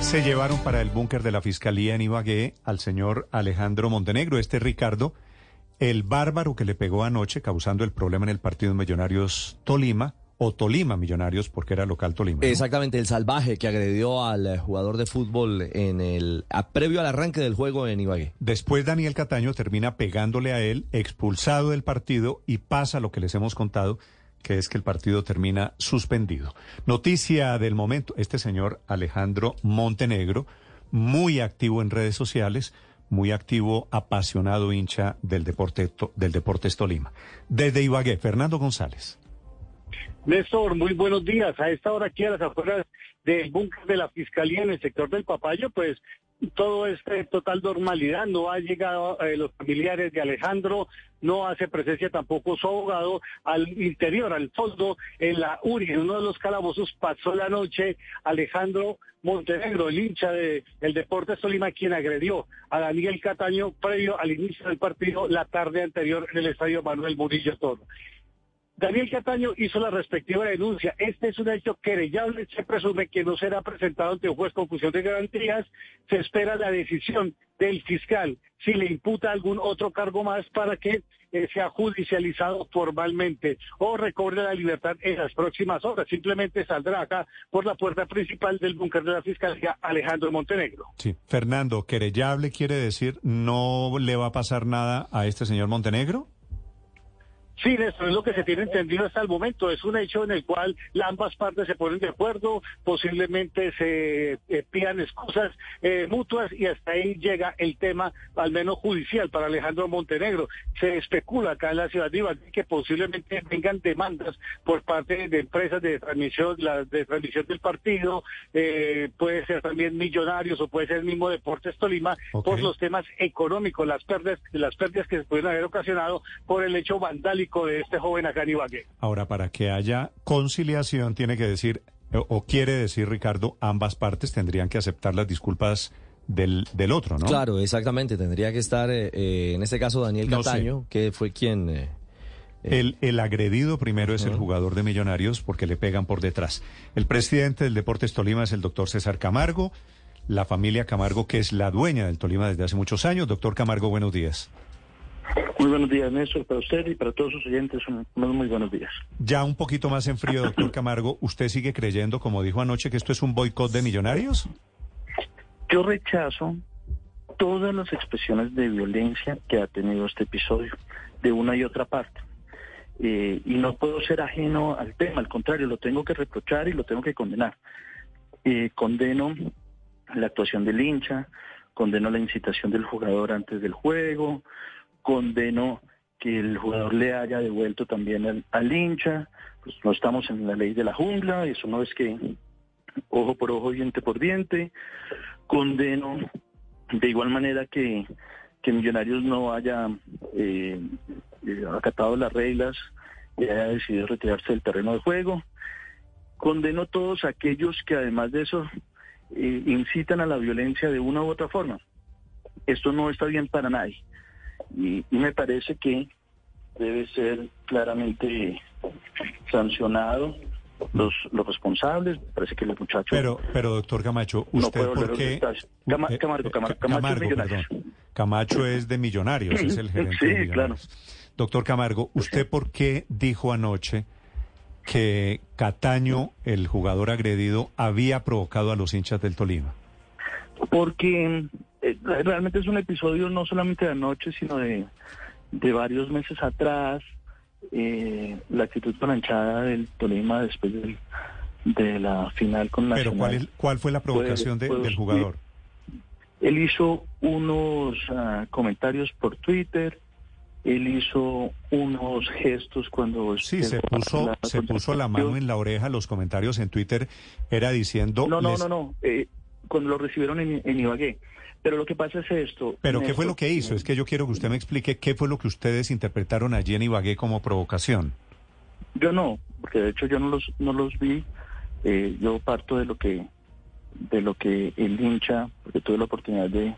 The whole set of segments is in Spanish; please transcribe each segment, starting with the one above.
Se llevaron para el búnker de la Fiscalía en Ibagué al señor Alejandro Montenegro, este Ricardo, el bárbaro que le pegó anoche causando el problema en el partido Millonarios Tolima, o Tolima Millonarios, porque era local Tolima. ¿no? Exactamente, el salvaje que agredió al eh, jugador de fútbol en el a- previo al arranque del juego en Ibagué. Después Daniel Cataño termina pegándole a él, expulsado del partido y pasa lo que les hemos contado, que es que el partido termina suspendido. Noticia del momento, este señor Alejandro Montenegro, muy activo en redes sociales, muy activo, apasionado hincha del deporte del Deportes Tolima. Desde Ibagué, Fernando González. Néstor, muy buenos días. A esta hora aquí a las afueras del búnker de la Fiscalía en el sector del Papayo, pues todo es de total normalidad. No ha llegado eh, los familiares de Alejandro, no hace presencia tampoco su abogado. Al interior, al fondo, en la URI, en uno de los calabozos, pasó la noche Alejandro Montenegro, el hincha de el Deportes Tolima, quien agredió a Daniel Cataño previo al inicio del partido la tarde anterior en el estadio Manuel Murillo Toro. Daniel Cataño hizo la respectiva denuncia. Este es un hecho querellable. Se presume que no será presentado ante un juez con función de garantías. Se espera la decisión del fiscal si le imputa algún otro cargo más para que eh, sea judicializado formalmente o recobre la libertad en las próximas horas. Simplemente saldrá acá por la puerta principal del búnker de la Fiscalía Alejandro Montenegro. Sí. Fernando, querellable quiere decir no le va a pasar nada a este señor Montenegro. Sí, eso es lo que se tiene entendido hasta el momento. Es un hecho en el cual ambas partes se ponen de acuerdo, posiblemente se eh, pidan excusas eh, mutuas y hasta ahí llega el tema, al menos judicial, para Alejandro Montenegro. Se especula acá en la ciudad de Ibagué que posiblemente vengan demandas por parte de empresas de transmisión, la, de transmisión del partido, eh, puede ser también Millonarios o puede ser el mismo Deportes Tolima, por los temas económicos, las pérdidas, las pérdidas que se pueden haber ocasionado por el hecho vandálico de este joven acá en Ibagué. Ahora, para que haya conciliación, tiene que decir, o, o quiere decir, Ricardo, ambas partes tendrían que aceptar las disculpas del, del otro, ¿no? Claro, exactamente. Tendría que estar, eh, eh, en este caso, Daniel No sé. Cataño, que fue quien... eh, El, el agredido primero es el jugador de Millonarios porque le pegan por detrás. El presidente del Deportes Tolima es el doctor César Camargo, la familia Camargo, que es la dueña del Tolima desde hace muchos años. Doctor Camargo, buenos días. Muy buenos días, Néstor, para usted y para todos sus oyentes, un- unos muy buenos días. Ya un poquito más en frío, doctor Camargo, ¿usted sigue creyendo, como dijo anoche, que esto es un boicot de Millonarios? Yo rechazo todas las expresiones de violencia que ha tenido este episodio, de una y otra parte. Eh, y no puedo ser ajeno al tema, al contrario, lo tengo que reprochar y lo tengo que condenar. Eh, condeno la actuación del hincha, condeno la incitación del jugador antes del juego, condeno que el jugador le haya devuelto también al, hincha, pues no estamos en la ley de la jungla, eso no es que ojo por ojo, diente por diente, condeno de igual manera que, que Millonarios no haya eh, eh, acatado las reglas y haya decidido retirarse del terreno de juego. Condeno todos aquellos que además de eso eh, incitan a la violencia de una u otra forma. Esto no está bien para nadie. Y, y me parece que debe ser claramente sancionado los, los responsables. Me parece que los muchachos Pero, pero doctor Camacho, no ¿usted puedo por qué? Cama- Eh, Camargo, eh, Camargo, es Camargo, Millonarios. perdón. Camacho es de Millonarios, es el gerente Sí, de Millonarios. Doctor Camargo, ¿usted por qué dijo anoche que Cataño, el jugador agredido, había provocado a los hinchas del Tolima? Porque realmente es un episodio no solamente de anoche, sino de, de varios meses atrás. Eh, la actitud planchada del Tolima después del- de la final con Pero Nacional. ¿cuál, es- cuál fue la provocación de- Pues, del jugador? Él hizo unos ah, comentarios por Twitter, él hizo unos gestos cuando... Sí, se puso, la- se puso la mano en la oreja, los comentarios en Twitter era diciendo... No, no, les- no, no, eh, cuando lo recibieron en, en Ibagué. Pero lo que pasa es esto. Pero ¿qué fue lo que hizo? Es que yo quiero que usted me explique qué fue lo que ustedes interpretaron allí en Ibagué como provocación. Yo no, porque de hecho yo no los, no los vi. Eh, yo parto de lo que de lo que el hincha, porque tuve la oportunidad de,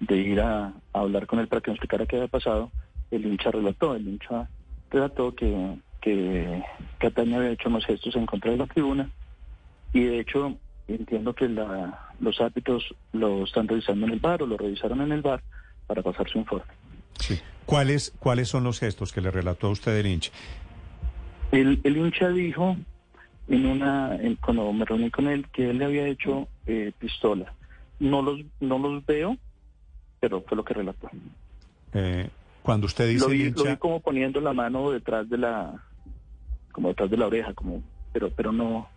de ir a, a hablar con él para que me explicara qué había pasado, el hincha relató, el hincha relató que, que Cataña había hecho unos gestos en contra de la tribuna y de hecho entiendo que la, los árbitros lo están revisando en el bar o lo revisaron en el bar para pasar su informe. Sí. ¿Cuáles, ¿Cuáles son los gestos que le relató a usted el hincha? El, el hincha dijo en una en- cuando me reuní con él que él le había hecho eh, pistola. No los no los veo, pero fue lo que relató. Eh, cuando usted dice Lo vi, el lo vi hincha, como poniendo la mano detrás de la como detrás de la oreja, como pero pero no.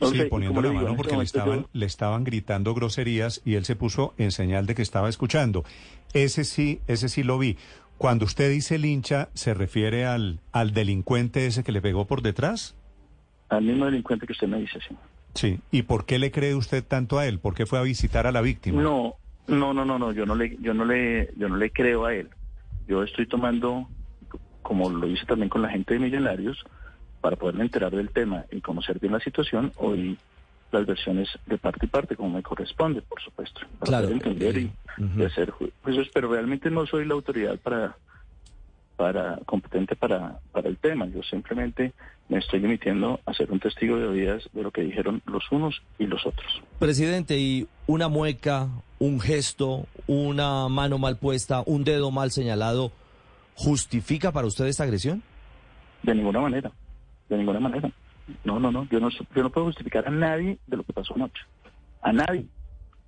No sí, poniendo la digo, mano porque le estaban, le estaban gritando groserías y él se puso en señal de que estaba escuchando. Ese sí, ese sí lo vi. Cuando usted dice el hincha, ¿se refiere al, al delincuente ese que le pegó por detrás? yo- al mismo delincuente que usted me dice, sí. Sí. ¿Y por qué le cree usted tanto a él? ¿Por qué fue a visitar a la víctima? No, no, no, no, no, yo no le, yo no le, yo no le creo a él. Yo estoy tomando, como lo hice también con la gente de Millonarios, para poderme enterar del tema y conocer bien la situación, hoy las versiones de parte y parte, como me corresponde, por supuesto, para Claro. poder entender y, Ujú. y hacer ju- juicios, pero realmente no soy la autoridad para, para competente para, para el tema. Yo simplemente me estoy limitando a ser un testigo de oídas de lo que dijeron los unos y los otros. Presidente, ¿y una mueca, un gesto, una mano mal puesta, un dedo mal señalado, justifica para usted esta agresión? De ninguna manera, de ninguna manera. No, no, no, yo no, yo no puedo justificar a nadie de lo que pasó anoche. A nadie.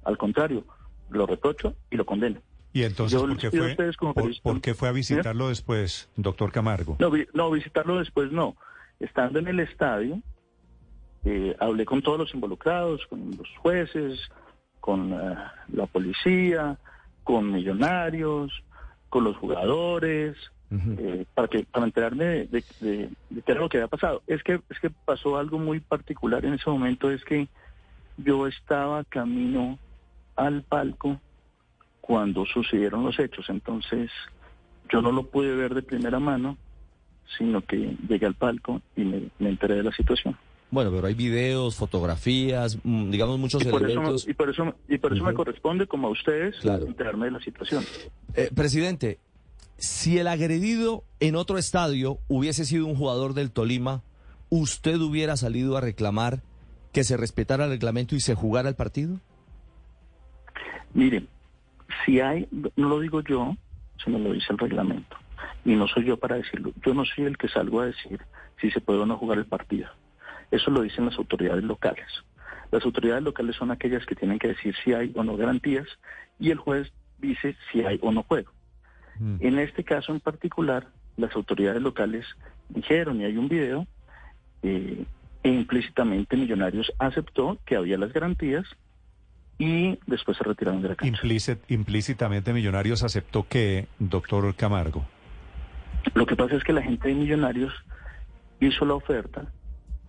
Al contrario, lo reprocho y lo condeno. Y entonces, ¿por qué, fue, por, por qué fue a visitarlo después, doctor Camargo? No, no visitarlo después no. Estando en el estadio, eh, hablé con todos los involucrados, con los jueces, con eh, la policía, con millonarios, con los jugadores, Eh, para que para enterarme de, de- de- de qué era lo que había pasado. Es que es que pasó algo muy particular en ese momento, es que yo estaba camino al palco cuando sucedieron los hechos, entonces yo no lo pude ver de primera mano, sino que llegué al palco y me, me enteré de la situación. Bueno, pero hay videos, fotografías, mm, digamos muchos Y por eso, elementos. y por eso, y por eso me corresponde, como a ustedes, Claro. enterarme de la situación. Eh, presidente, si el agredido en otro estadio hubiese sido un jugador del Tolima, ¿usted hubiera salido a reclamar que se respetara el reglamento y se jugara el partido? Miren, si hay, no lo digo yo, sino lo dice el reglamento. Y no soy yo para decirlo. Yo no soy el que salgo a decir si se puede o no jugar el partido. Eso lo dicen las autoridades locales. Las autoridades locales son aquellas que tienen que decir si hay o no garantías y el juez dice si hay o no juego. Mm. En este caso en particular, las autoridades locales dijeron, y hay un video, eh, e implícitamente Millonarios aceptó que había las garantías y después se retiraron de la cancha. Implícit- implícitamente Millonarios aceptó que, doctor Camargo. Lo que pasa es que la gente de Millonarios hizo la oferta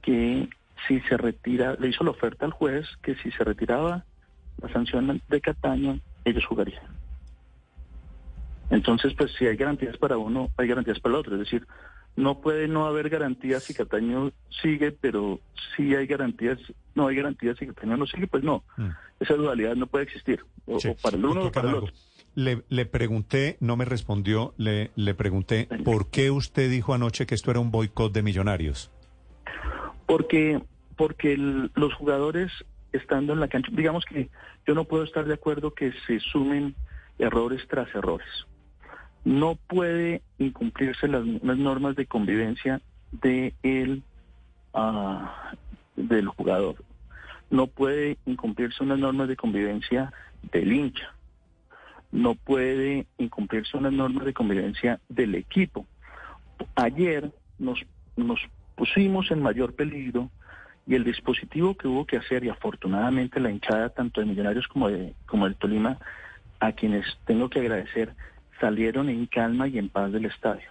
que si se retira, le hizo la oferta al juez que si se retiraba la sanción de Cataño, ellos jugarían. Entonces, pues si hay garantías para uno, hay garantías para el otro. Es decir, no puede no haber garantías si Cataño sigue, pero si hay garantías, no hay garantías si Cataño no sigue, pues no. Mm. Esa dualidad no puede existir. O, Sí. o para el uno o para el otro. Le, le pregunté, no me respondió, le, le pregunté, ¿por qué usted dijo anoche que esto era un boicot de Millonarios? Porque, porque el- los jugadores estando en la cancha, digamos que yo no puedo estar de acuerdo que se sumen errores tras errores. No puede incumplirse las, las normas de convivencia de ah, del jugador. No puede incumplirse unas normas de convivencia del hincha. No puede incumplirse unas normas de convivencia del equipo. Ayer nos, nos pusimos en mayor peligro y el dispositivo que hubo que hacer, y afortunadamente la hinchada tanto de Millonarios como de como del Tolima, a quienes tengo que agradecer, salieron en calma y en paz del estadio.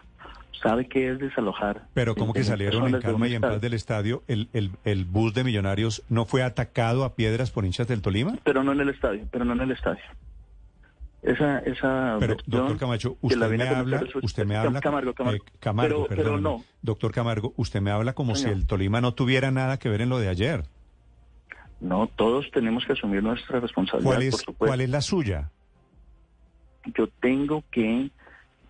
¿Sabe qué es desalojar? Pero ¿cómo que 20.000 salieron en calma y en paz del estadio? ¿El, el, el bus de Millonarios no fue atacado a piedras por hinchas del Tolima? Pero no en el estadio, pero no en el estadio. Esa, esa Pero, doctor Camacho, usted me habla, usted me habla, Camargo, Camargo. eh, Camargo, Pero- pero no. Doctor Camargo, usted me habla como Señor. si el Tolima no tuviera nada que ver en lo de ayer. No, todos tenemos que asumir nuestra responsabilidad, ¿Cuál por es, supuesto. cuál es la suya? Yo tengo que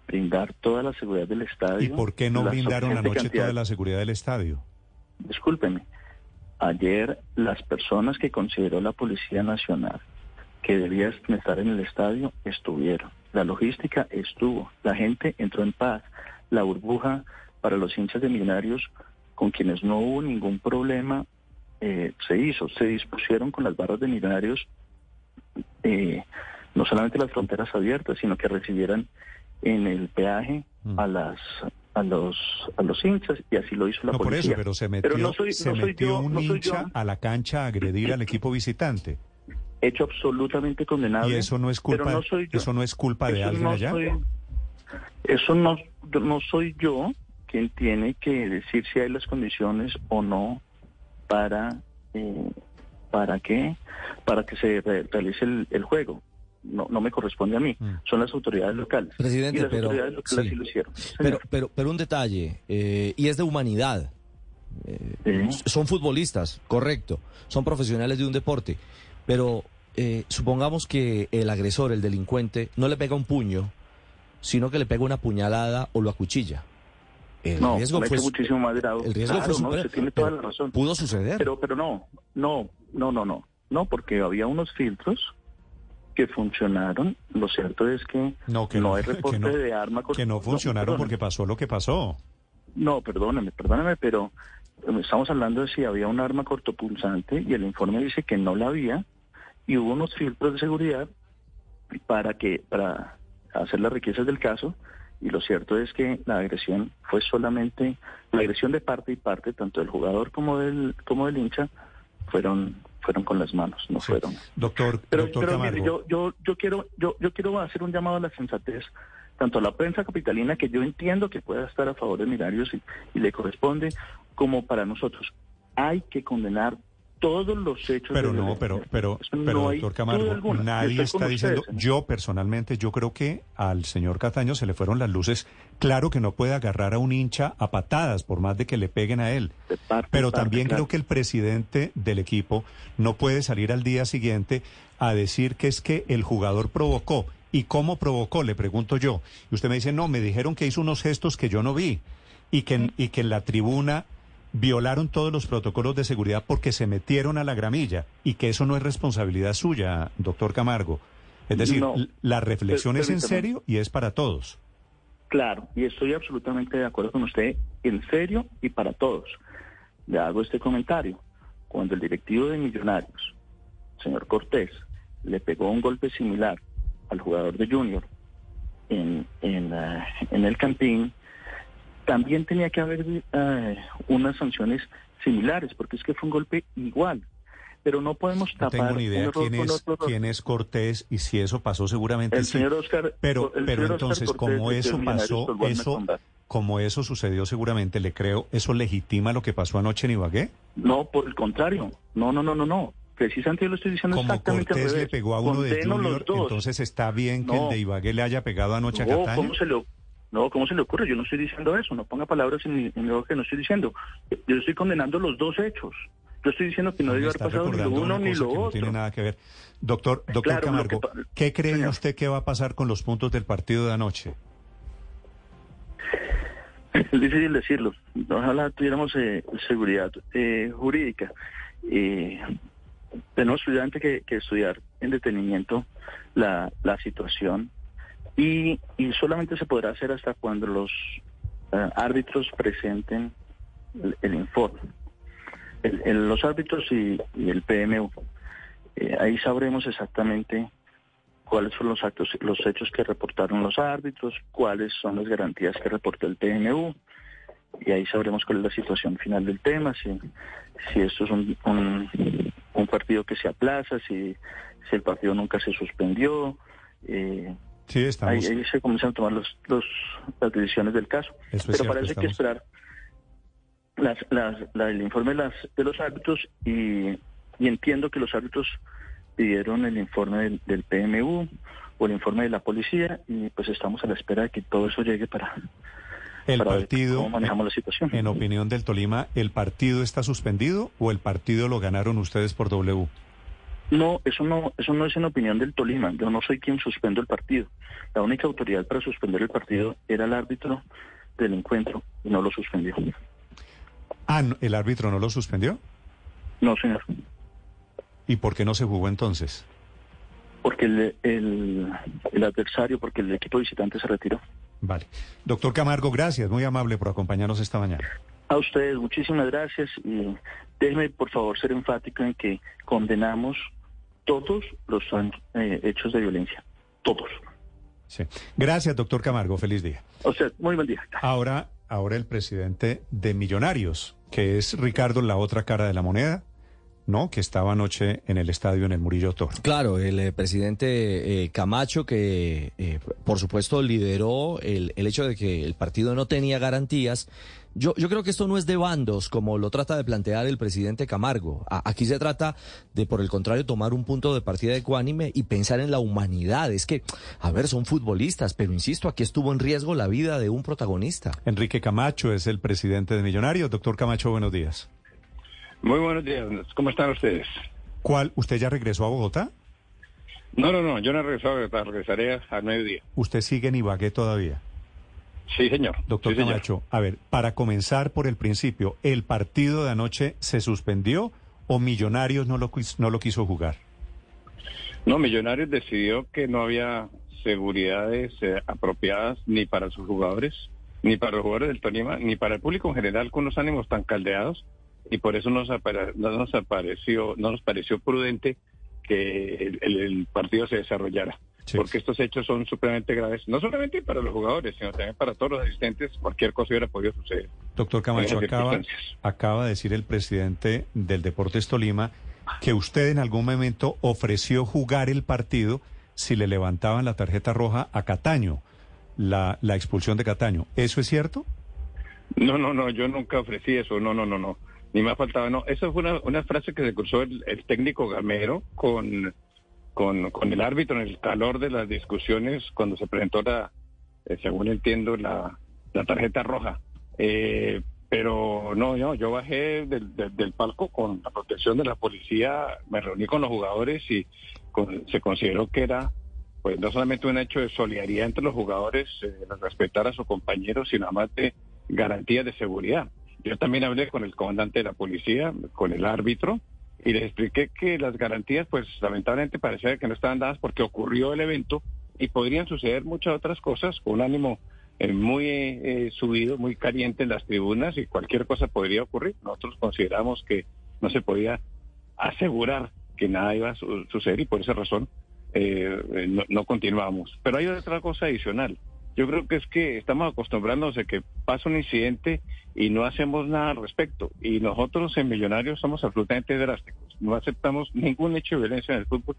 brindar toda la seguridad del estadio. ¿Y por qué no la brindaron anoche cantidad- toda la seguridad del estadio? Discúlpeme. ayer las personas que consideró la Policía Nacional que debían estar en el estadio estuvieron. La logística estuvo. La gente entró en paz. La burbuja para los hinchas de Millonarios, con quienes no hubo ningún problema, eh, se hizo. Se dispusieron con las barras de Millonarios eh, no solamente las fronteras abiertas, sino que recibieran en el peaje Mm. a las a los a los hinchas y así lo hizo la No, por policía. eso, pero se metió, no soy- se no soy metió yo, un no soy hincha yo. a la cancha a agredir al equipo visitante. Hecho absolutamente condenable. Y eso no es culpa, no soy yo. eso no es culpa de Eso alguien no allá. soy- eso no, no soy yo quien tiene que decir si hay las condiciones o no para eh, para qué para que se re- realice el, el juego. No, no me corresponde a mí, Mm. son las autoridades locales. Presidente, y las pero- autoridades locales sí. sí lo hicieron. Pero, pero, pero un detalle, eh, y es de humanidad. Eh, Sí. Son futbolistas, correcto. Son profesionales de un deporte. Pero eh, supongamos que el agresor, el delincuente, no le pega un puño, sino que le pega una puñalada o lo acuchilla. El no, riesgo fue, muchísimo más grave. el riesgo Claro, fue no, usted tiene toda la razón. Pudo suceder. Pero, pero no, no, no, no, no, no, porque había unos filtros que funcionaron. Lo cierto es que No, que no no, hay reporte no- de arma. Que no funcionaron porque pasó lo que pasó. No, perdóname, perdóname, pero eh, estamos hablando de si había un arma cortopulsante y el informe dice que no la había y hubo unos filtros de seguridad para que para hacer las riquezas del caso y lo cierto es que la agresión fue solamente la agresión de parte y parte tanto del jugador como del como del hincha fueron fueron con las manos no Sí. fueron Doctor, pero, doctor pero mire, yo, yo, yo quiero, yo, yo quiero hacer un llamado a la sensatez, tanto a la prensa capitalina, que yo entiendo que pueda estar a favor de Millonarios y, y le corresponde, como para nosotros. Hay que condenar todos los hechos. Pero de no, pero, pero, pero no doctor Camargo, alguna. nadie está diciendo, ustedes, ¿eh? yo personalmente, yo creo que al señor Cataño se le fueron las luces. Claro que no puede agarrar a un hincha a patadas, por más de que le peguen a él. Parte Pero parte, también claro. creo que el presidente del equipo no puede salir al día siguiente a decir que es que el jugador provocó. ¿Y cómo provocó? Le pregunto yo. Y usted me dice, no, me dijeron que hizo unos gestos que yo no vi y que, y que en la tribuna violaron todos los protocolos de seguridad porque se metieron a la gramilla y que eso no es responsabilidad suya, doctor Camargo. Es decir, No. la reflexión es en serio y es para todos. Claro, y estoy absolutamente de acuerdo con usted, en serio y para todos. Le hago este comentario. Cuando el directivo de Millonarios, señor Cortés, le pegó un golpe similar al jugador de Junior en, en, eh, en el Campín, también tenía que haber eh, unas sanciones similares, porque es que fue un golpe igual. Pero no podemos No tapar tengo ni idea quién es, quién es Cortés y si eso pasó seguramente El sí. señor Oscar, Pero, el pero señor Oscar entonces, Cortés, como eso pasó, eso, como eso sucedió seguramente, le creo, ¿eso legitima lo que pasó anoche en Ibagué? No, por el contrario. No, no, no, no, no. Precisamente yo lo estoy diciendo Como exactamente Cortés le pegó a uno de Condeno Junior, entonces está bien que No. el de Ibagué le haya pegado anoche a no, Cataño. ¿cómo se le, no, ¿cómo se le ocurre? Yo no estoy diciendo eso. No ponga palabras en, en lo que no estoy diciendo. Yo estoy condenando los dos hechos. Yo estoy diciendo que no debe haber pasado ni lo uno ni lo que no otro. tiene nada que ver. Doctor, doctor Claro, Camargo, que ¿qué cree Señor. usted que va a pasar con los puntos del partido de anoche? Es difícil decirlo. Ojalá tuviéramos eh, seguridad eh, jurídica. Eh, tenemos estudiantes que, que estudiar en detenimiento la, la situación y, y solamente se podrá hacer hasta cuando los eh, árbitros presenten el, informe. El- los árbitros y, el PMU. Eh, ahí sabremos exactamente cuáles son los actos, los hechos que reportaron los árbitros, cuáles son las garantías que reportó el PMU, y ahí sabremos cuál es la situación final del tema, si, si esto es un, un, un partido que se aplaza, si, si el partido nunca se suspendió, eh, Sí, estamos. ahí se comienzan a tomar los, los, las decisiones del caso. Eso Pero parece que esperar las, las, la- el informe de, las, de los árbitros y, y entiendo que los árbitros pidieron el informe del, del PMU o el informe de la policía y pues estamos a la espera de que todo eso llegue para, El para ver partido, cómo manejamos la situación. en opinión del Tolima, ¿el partido está suspendido o el partido lo ganaron ustedes por W? No, eso no, eso no es en opinión del Tolima. Yo no soy quien suspendo el partido. La única autoridad para suspender el partido era el árbitro del encuentro y no lo suspendió. Ah, ¿el árbitro no lo suspendió? No, señor. ¿Y por qué no se jugó entonces? Porque el, el, el adversario, porque el equipo visitante se retiró. Vale. Doctor Camargo, gracias, muy amable por acompañarnos esta mañana. A ustedes, muchísimas gracias y déjenme por favor ser enfático en que condenamos todos los eh, hechos de violencia, todos. Sí. Gracias, doctor Camargo, feliz día. O sea, muy buen día. Ahora, ahora el presidente de Millonarios, que es Ricardo, la otra cara de la moneda. ¿No? Que estaba anoche en el estadio en el Murillo Toro. Claro, el eh, presidente eh, Camacho, que eh, por supuesto lideró el, el, hecho de que el partido no tenía garantías. Yo, yo creo que esto no es de bandos, como lo trata de plantear el presidente Camargo. aquí se trata de, por el contrario, tomar un punto de partida ecuánime y pensar en la humanidad. Es que, a ver, son futbolistas, pero insisto, aquí estuvo en riesgo la vida de un protagonista. Enrique Camacho es el presidente de Millonarios. Doctor Camacho, buenos días. Muy buenos días. ¿Cómo están ustedes? ¿Cuál? ¿Usted ya regresó a Bogotá? No, no, no. Yo no he regresado a Bogotá. Regresaré al mediodía. ¿Usted sigue en Ibagué todavía? Sí, señor. Doctor Camacho, a ver, para comenzar por el principio, ¿el partido de anoche se suspendió o Millonarios no lo, no lo quiso jugar? No, Millonarios decidió que no había seguridades eh, apropiadas ni para sus jugadores, ni para los jugadores del Tolima, ni para el público en general con los ánimos tan caldeados y por eso nos, no nos apareció, no nos pareció prudente que el, partido se desarrollara. Porque estos hechos son supremamente graves, no solamente para los jugadores, sino también para todos los asistentes. Cualquier cosa hubiera podido suceder. Doctor Camacho, acaba, acaba de decir el presidente del Deportes Tolima que usted en algún momento ofreció jugar el partido si le levantaban la tarjeta roja a Cataño, la, la expulsión de Cataño. ¿Eso es cierto? No, no, no, yo nunca ofrecí eso, no, no, no, no. Ni me ha faltado, no. Esa fue una, una frase que se cruzó el, técnico Gamero con, con, con, el árbitro en el calor de las discusiones cuando se presentó la, eh, según entiendo, la, la tarjeta roja. Eh, pero no, no, yo bajé del, del, palco con la protección de la policía, me reuní con los jugadores y se consideró que era pues no solamente un hecho de solidaridad entre los jugadores, eh, respetar a sus compañeros, sino además de garantías de seguridad. Yo también hablé con el comandante de la policía, con el árbitro, y les expliqué que las garantías, pues lamentablemente parecía que no estaban dadas porque ocurrió el evento y podrían suceder muchas otras cosas con un ánimo eh, muy eh, subido, muy caliente en las tribunas y cualquier cosa podría ocurrir. Nosotros consideramos que no se podía asegurar que nada iba a suceder y por esa razón eh, no, no continuamos. Pero hay otra cosa adicional. Yo creo que es que estamos acostumbrándonos a que pasa un incidente y no hacemos nada al respecto. Y nosotros en Millonarios somos absolutamente drásticos. No aceptamos ningún hecho de violencia en el fútbol,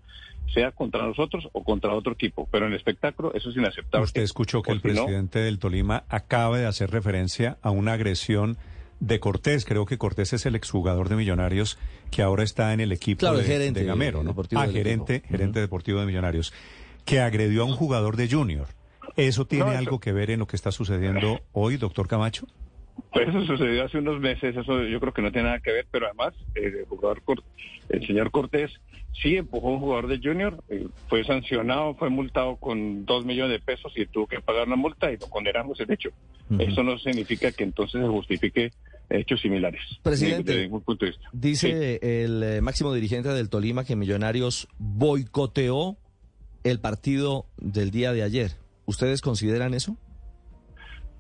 sea contra nosotros o contra otro equipo. Pero en el espectáculo eso es inaceptable. Usted escuchó que el presidente del Tolima acaba de hacer referencia a una agresión de Cortés. Creo que Cortés es el exjugador de Millonarios que ahora está en el equipo de, Gamero, ¿no? Ah, gerente, gerente deportivo de Millonarios, que agredió a un jugador de Junior. ¿Eso tiene algo que ver en lo que está sucediendo hoy, doctor Camacho? Pues eso sucedió hace unos meses, eso yo creo que no tiene nada que ver, pero además el jugador, el señor Cortés sí empujó a un jugador de Junior, eh, fue sancionado, fue multado con dos millones de pesos y tuvo que pagar una multa y lo condenamos el hecho. Eso no significa que entonces se justifique hechos similares. Presidente, dice el eh, máximo dirigente del Tolima que Millonarios boicoteó el partido del día de ayer. ¿Ustedes consideran eso?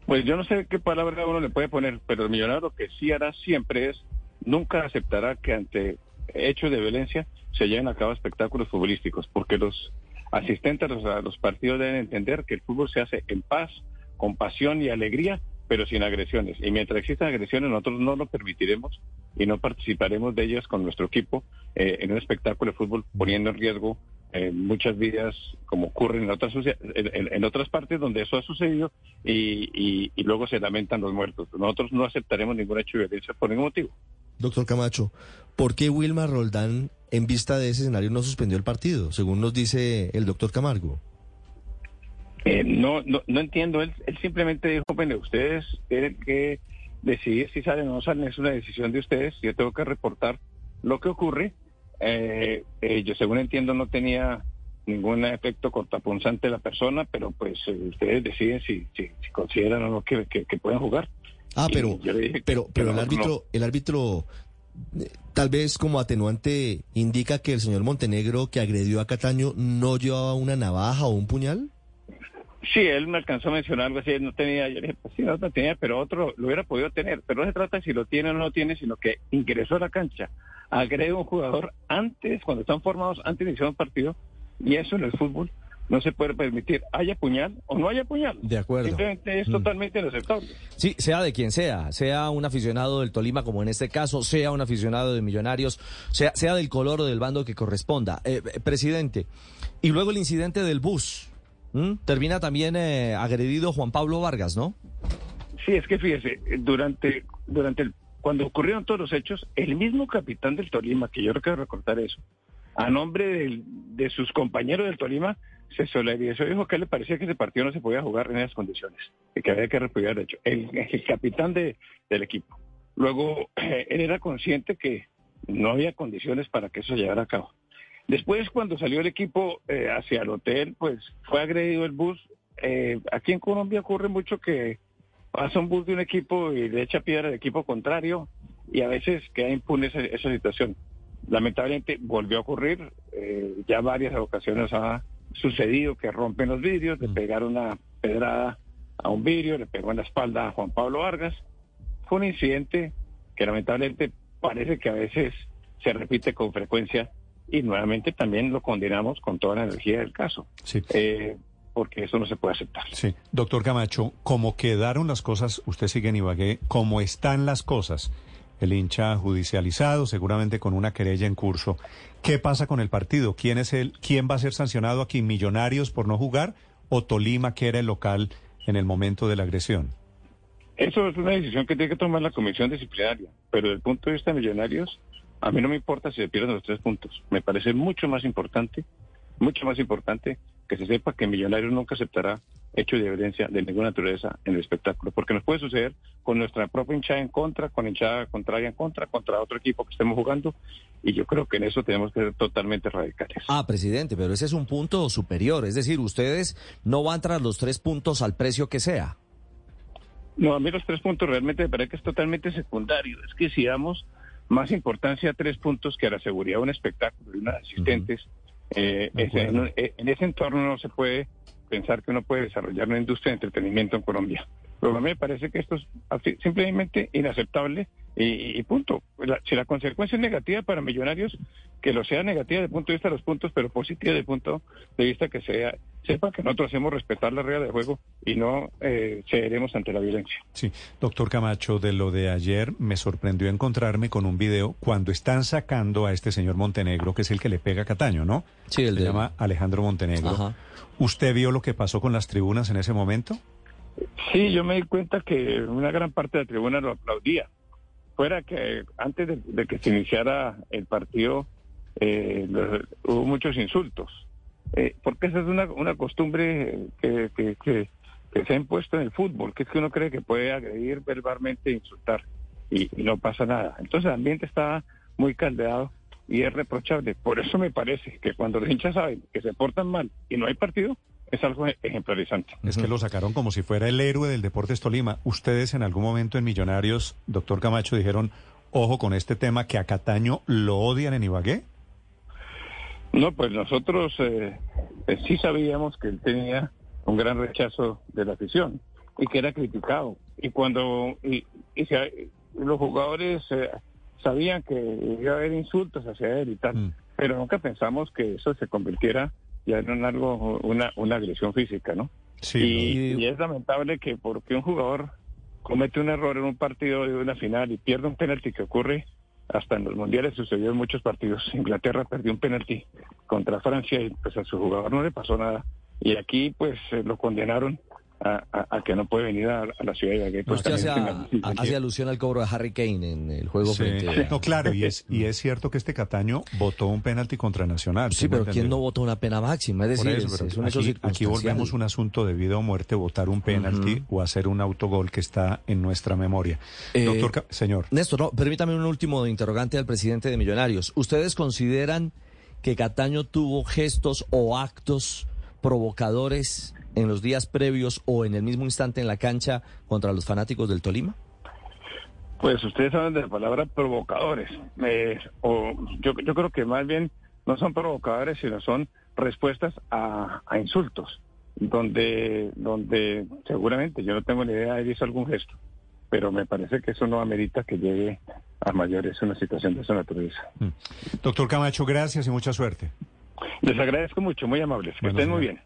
Pues yo no sé qué palabra uno le puede poner, pero el millonario lo que sí hará siempre es, nunca aceptará que ante hechos de violencia se lleven a cabo espectáculos futbolísticos, porque los asistentes a los partidos deben entender que el fútbol se hace en paz, con pasión y alegría, pero sin agresiones. Y mientras existan agresiones, nosotros no lo permitiremos y no participaremos de ellas con nuestro equipo eh, en un espectáculo de fútbol poniendo en riesgo en muchas vidas, como ocurre en otras, en, otras partes donde eso ha sucedido, y, luego se lamentan los muertos. Nosotros no aceptaremos ningún hecho de violencia por ningún motivo. Doctor Camacho, ¿por qué Wilmar Roldán, en vista de ese escenario, no suspendió el partido, según nos dice el doctor Camargo? Eh, no, no, no entiendo. Él, él simplemente dijo, bueno, ustedes tienen que decidir si salen o no salen, es una decisión de ustedes. Yo tengo que reportar lo que ocurre eh, eh, yo según entiendo no tenía ningún efecto cortapunzante de la persona, pero pues eh, ustedes deciden si, si, consideran o no que, pueden jugar. Ah, pero, pero, pero el árbitro, el árbitro tal vez como atenuante indica que el señor Montenegro que agredió a Cataño no llevaba una navaja o un puñal? Sí, él me alcanzó a mencionar algo así, no tenía, yo le dije, pues sí, no, tenía, pero otro lo hubiera podido tener, pero no se trata de si lo tiene o no lo tiene, sino que ingresó a la cancha, agrede a un jugador antes, cuando están formados, antes de iniciar un partido, y eso en el fútbol no se puede permitir, haya puñal o no haya puñal. De acuerdo. Simplemente es Mm. totalmente inaceptable. Sí, sea de quien sea, sea un aficionado del Tolima como en este caso, sea un aficionado de Millonarios, sea, sea del color o del bando que corresponda. Eh, eh, presidente, y luego el incidente del bus. Termina también eh, agredido Juan Pablo Vargas, ¿no? Sí, es que fíjese, durante, durante el, cuando ocurrieron todos los hechos, el mismo capitán del Tolima, que yo que recordar eso, a nombre del- de sus compañeros del Tolima, se solidarizó y dijo que le parecía que ese partido no se podía jugar en esas condiciones, y que había que repudiar el hecho. El, capitán de, del equipo. Luego, él era consciente que no había condiciones para que eso se llevara a cabo. Después, cuando salió el equipo eh, hacia el hotel, pues fue agredido el bus. Eh, aquí en Colombia ocurre mucho que pasa un bus de un equipo y le echa piedra al equipo contrario y a veces queda impune esa, esa situación. Lamentablemente volvió a ocurrir, eh, ya varias ocasiones ha sucedido que rompen los vidrios, le pegaron una pedrada a un vidrio, le pegó en la espalda a Juan Pablo Vargas. Fue un incidente que lamentablemente parece que a veces se repite con frecuencia y nuevamente también lo condenamos con toda la energía del caso, Sí. eh, porque eso no se puede aceptar. Sí, doctor Camacho, como quedaron las cosas, usted sigue en Ibagué, como están las cosas, el hincha judicializado, seguramente con una querella en curso, ¿qué pasa con el partido? ¿Quién es el, quién va a ser sancionado aquí? ¿Millonarios por no jugar o Tolima, que era el local en el momento de la agresión? Eso es una decisión que tiene que tomar la comisión disciplinaria, pero desde el punto de vista de millonarios, a mí no me importa si se pierden los tres puntos. Me parece mucho más importante, mucho más importante que se sepa que Millonarios nunca aceptará hechos de violencia de ninguna naturaleza en el espectáculo, porque nos puede suceder con nuestra propia hinchada en contra, con hinchada contraria en contra, contra otro equipo que estemos jugando, y yo creo que en eso tenemos que ser totalmente radicales. Ah, presidente, pero ese es un punto superior, es decir, ustedes no van tras los tres puntos al precio que sea. No, a mí los tres puntos realmente me parece que es totalmente secundario. Es que si damos más importancia a tres puntos que a la seguridad de un espectáculo y unos asistentes, ese- acuerdo. en, eh, en ese entorno no se puede pensar que uno puede desarrollar una industria de entretenimiento en Colombia. Pero a mí me parece que esto es simplemente inaceptable y, y punto. La- si la consecuencia es negativa para millonarios, que lo sea negativa desde el punto de vista de los puntos, pero positiva desde el punto de vista que sea, sepa que nosotros hacemos respetar la regla de juego y no eh, cederemos ante la violencia. Sí, doctor Camacho, de lo de ayer me sorprendió encontrarme con un video cuando están sacando a este señor Montenegro, que es el que le pega a Cataño, ¿no? Sí, el Se de- llama Alejandro Montenegro. Ajá. ¿Usted vio lo que pasó con las tribunas en ese momento? Sí, yo me di cuenta que una gran parte de la tribuna lo aplaudía. Fuera que antes de, que se iniciara el partido eh, hubo muchos insultos. Eh, porque esa es una, una costumbre que se ha impuesto en el fútbol, que es que uno cree que puede agredir verbalmente e insultar y, y no pasa nada. Entonces el ambiente estaba muy caldeado y es reprochable. Por eso me parece que cuando los hinchas saben que se portan mal y no hay partido, es algo ejemplarizante. Es que lo sacaron como si fuera el héroe del Deportes Tolima. Ustedes en algún momento en Millonarios, doctor Camacho, dijeron, ojo con este tema, que a Cataño lo odian en Ibagué. No, pues nosotros eh, eh, sí sabíamos que él tenía un gran rechazo de la afición y que era criticado. Y cuando y, y se- los jugadores eh, sabían que iba a haber insultos hacia él y tal, Mm. pero nunca pensamos que eso se convirtiera ya en un algo, una, una agresión física, ¿no? Sí. y, y es lamentable que porque un jugador comete un error en un partido de una final y pierde un penalti que ocurre hasta en los mundiales sucedió en muchos partidos. Inglaterra perdió un penalti contra Francia y pues a su jugador no le pasó nada. Y aquí pues eh, lo condenaron a, a- a que no puede venir a, a la ciudad de Ibagué. Pues, Usted hace, alusión al cobro de Harry Kane en el juego Sí. frente a... No, claro, y es, y es cierto que este Cataño votó un penalti contra Nacional. Sí, pero ¿quién no votó una pena máxima? Es decir, eso, es, es un hecho aquí, aquí circunstancial. volvemos un asunto de vida o muerte, votar un penalti o hacer un autogol que está en nuestra memoria. Eh, Doctor, señor. Néstor, no, permítame un último interrogante al presidente de Millonarios. ¿Ustedes consideran que Cataño tuvo gestos o actos provocadores en los días previos o en el mismo instante en la cancha contra los fanáticos del Tolima? Pues ustedes hablan de la palabra provocadores. Eh, o yo, yo creo que más bien no son provocadores, sino son respuestas a, a insultos, donde, donde seguramente yo no tengo ni idea, he visto algún gesto, pero me parece que eso no amerita que llegue a mayores una situación de esa naturaleza. Mm. Doctor Camacho, gracias y mucha suerte. Les agradezco mucho, muy amables. Que Bueno, estén muy bien.